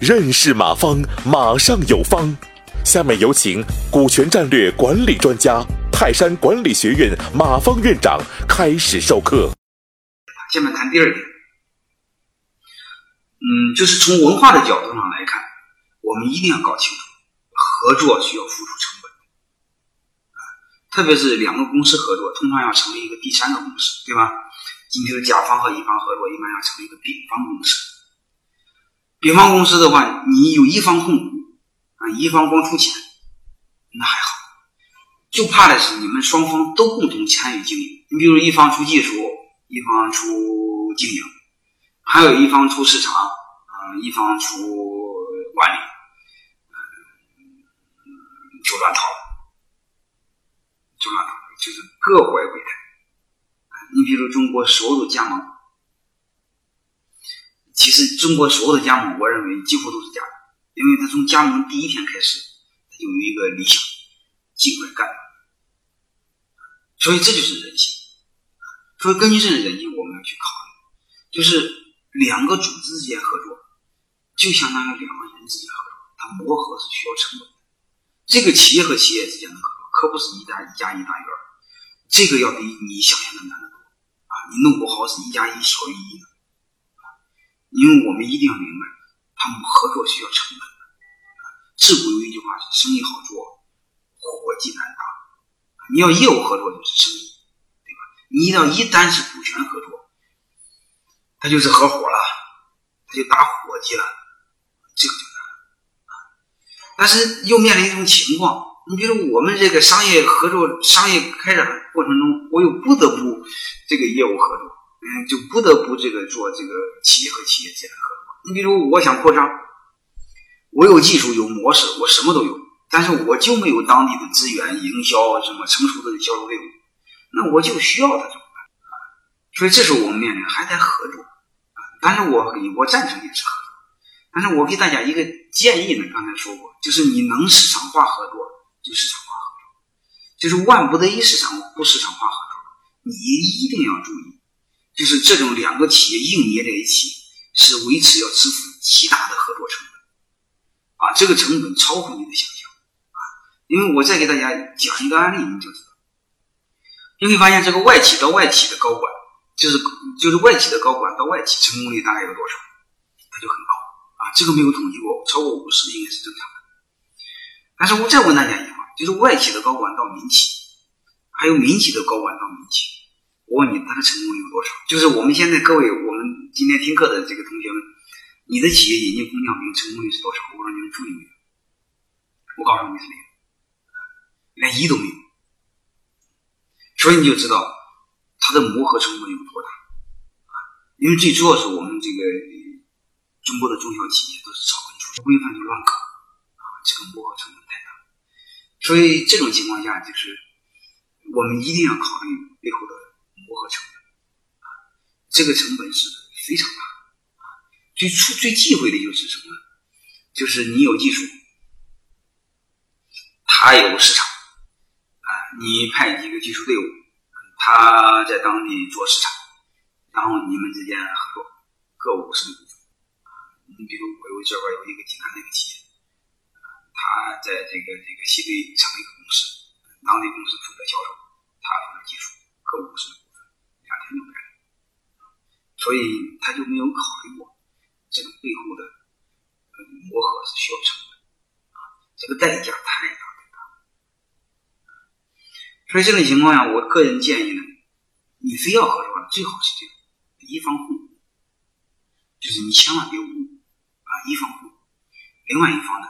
认识马方，马上有方。下面有请股权战略管理专家、泰山管理学院马方院长开始授课。下面谈第二点，嗯，就是从文化的角度上来看，我们一定要搞清楚，合作需要付出成本，特别是两个公司合作，通常要成立一个第三个公司，对吧？你比如甲方和乙方合作，一般要成立一个丙方公司。丙方公司的话，你有一方控股。啊，一方光出钱，那还好，就怕的是你们双方都共同参与经营。你比如一方出技术，一方出经营，还有一方出市场，啊，一方出管理，嗯，就乱套，就乱套，就是各怀鬼胎。你比如中国所有的加盟，其实中国所有的加盟，我认为几乎都是假的。因为他从加盟第一天开始，他就有一个理想，尽快干，所以这就是人性。所以根据这个人性，我们要去考虑，就是两个组织之间合作，就相当于两个人之间合作，它磨合是需要成本的。这个企业和企业之间的合作，可不是一加一加一大于二，这个要比你想象的难！你弄不好是一加一小于一的！因为我们一定要明白。他们合作需要成本的，自古有一句话是“生意好做，伙计难当”。你要业务合作就是生意，对吧？你要一旦是股权合作，他就是合伙了，他就打伙计了，这个就难啊。但是又面临一种情况，你比如我们这个商业合作、商业开展过程中，我又不得不这个业务合作，嗯，就不得不这个做这个企业和企业之间的合作。你比如，我想扩张，我有技术，有模式，我什么都有，但是我就没有当地的资源、营销什么成熟的销售队伍，那我就需要它怎么办啊？所以这时候我们面临还得合作啊。但是我我赞成也是合作，但是我给大家一个建议呢，刚才说过，就是你能市场化合作就市场化合作，就是万不得已市场不市场化合作，你一定要注意，就是这种两个企业硬捏在一起。是维持要支付极大的合作成本，啊，这个成本超乎你的想象，啊，因为我再给大家讲一个案例，你就知道，你会发现这个外企到外企的高管，就是就是外企的高管到外企成功率大概有多少，它就很高，啊，这个没有统计过，超过五十应该是正常。但是我再问大家一句话，就是外企的高管到民企，还有民企的高管到民企。我问你，他的成功率有多少？就是我们现在各位，我们今天听课的这个同学们，你的企业引进工匠兵成功率是多少？我说你们注意没有？我告诉你是没有，连一都没有。所以你就知道他的磨合成本有多大啊！因为最主要是我们这个中国的中小企业都是草根出身，规范就乱搞，这个磨合成本太大。所以这种情况下，就是我们一定要考虑背后的。磨合成本啊，这个成本是非常大啊。最初最忌讳的就是什么？就是你有技术，他有市场啊，你派几个技术队伍，他在当地做市场，然后你们之间合作，各五十的股份啊。你比如我有这边有一个济南的一个企业，他在这个这个西北成立一个公司，当地公司负责销售，他负责技术，各五十。两天就来了，所以他就没有考虑过这种背后的磨合是需要成本啊，这个代价太大太大。所以这种情况下，我个人建议呢，你非要合作，最好是这样，一方控股，就是你千万别误啊，一方控股，另外一方呢，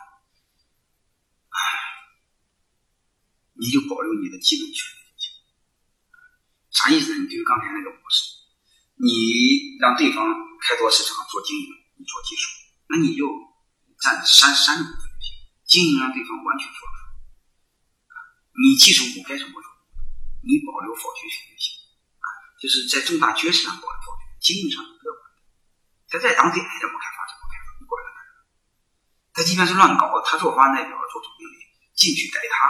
你就保留你的基本权利就行。啥意思呢？你就是刚才那个模式，你让对方开拓市场做经营，你做技术，那你就占三三部分就行。经营让对方完全做主，你技术不该什么做，你保留否决权就行。啊，就是在重大决策上保留否决，经营上不要管。他在当地爱怎么开发怎么开发，你管他他即便是乱搞，他做发代表做总经理进去逮他，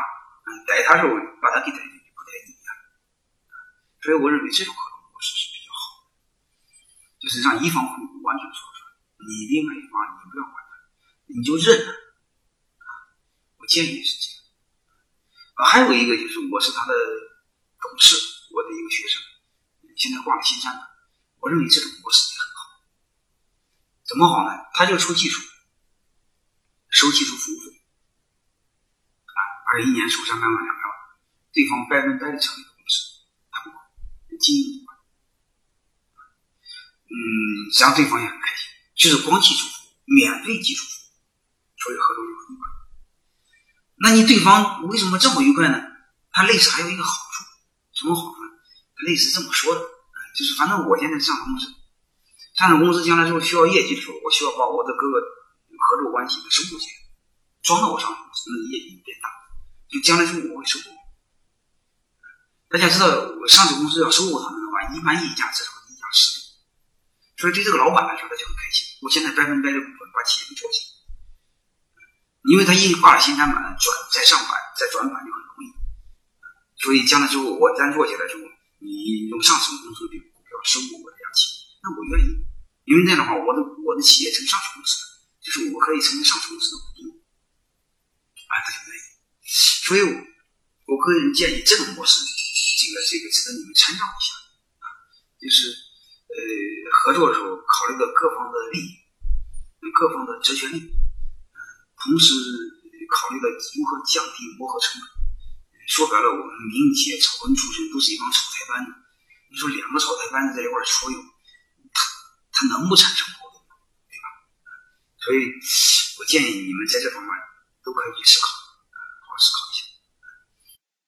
逮他时候把他给逮进去，不逮你啊。所以我认为这种合作模式是比较好的。就是让一方完全说出来，你另外一方你不要管他，你就认了。我建议是这样。啊，还有一个就是我是他的董事，我的一个学生，现在挂了新山了。我认为这种模式也很好。怎么好呢？他就出技术，收技术服务费，啊，二一年收三百万两百万，对方百分百的成立公司，他不管，经营不管。嗯，实际上对方也很开心，就是光技术服务，免费技术服务，所以合作就很愉快。那你对方为什么这么愉快呢？他类似还有一个好处，什么好处呢？他类似这么说的，就是反正我现在上市公司，上市公司将来之后需要业绩的时候，我需要把我的各个合作关系的收购起来，装到我上市公司，那业绩变大，就将来之后我会收购。大家知道，我上市公司要收购他们的话，一般溢价至少溢价十倍，所以对这个老板来说，他就很开心。我现在百分百的股份把企业给做起来。因为他一挂了新三板，转再上板再转板就很容易，所以将来之后我单做起来之后，你用上市公司的股票收购我这家企业，那我愿意，因为这样的话，我的我的企业成上市公司了，就是我可以成为上市公司的股东，啊，他就，所以我个人建议这种模式，这个这个值得你们参照一下啊，就是呃合作的时候考虑到各方的利益，各方的责权利益。同时考虑到如何降低磨合成本。说白了，我们民营企业草根出身都是一帮草台班子。你说两个草台班子在一块儿搓油，他他能不产生矛盾吗？对吧？所以我建议你们在这方面都可以去思考啊，好好思考。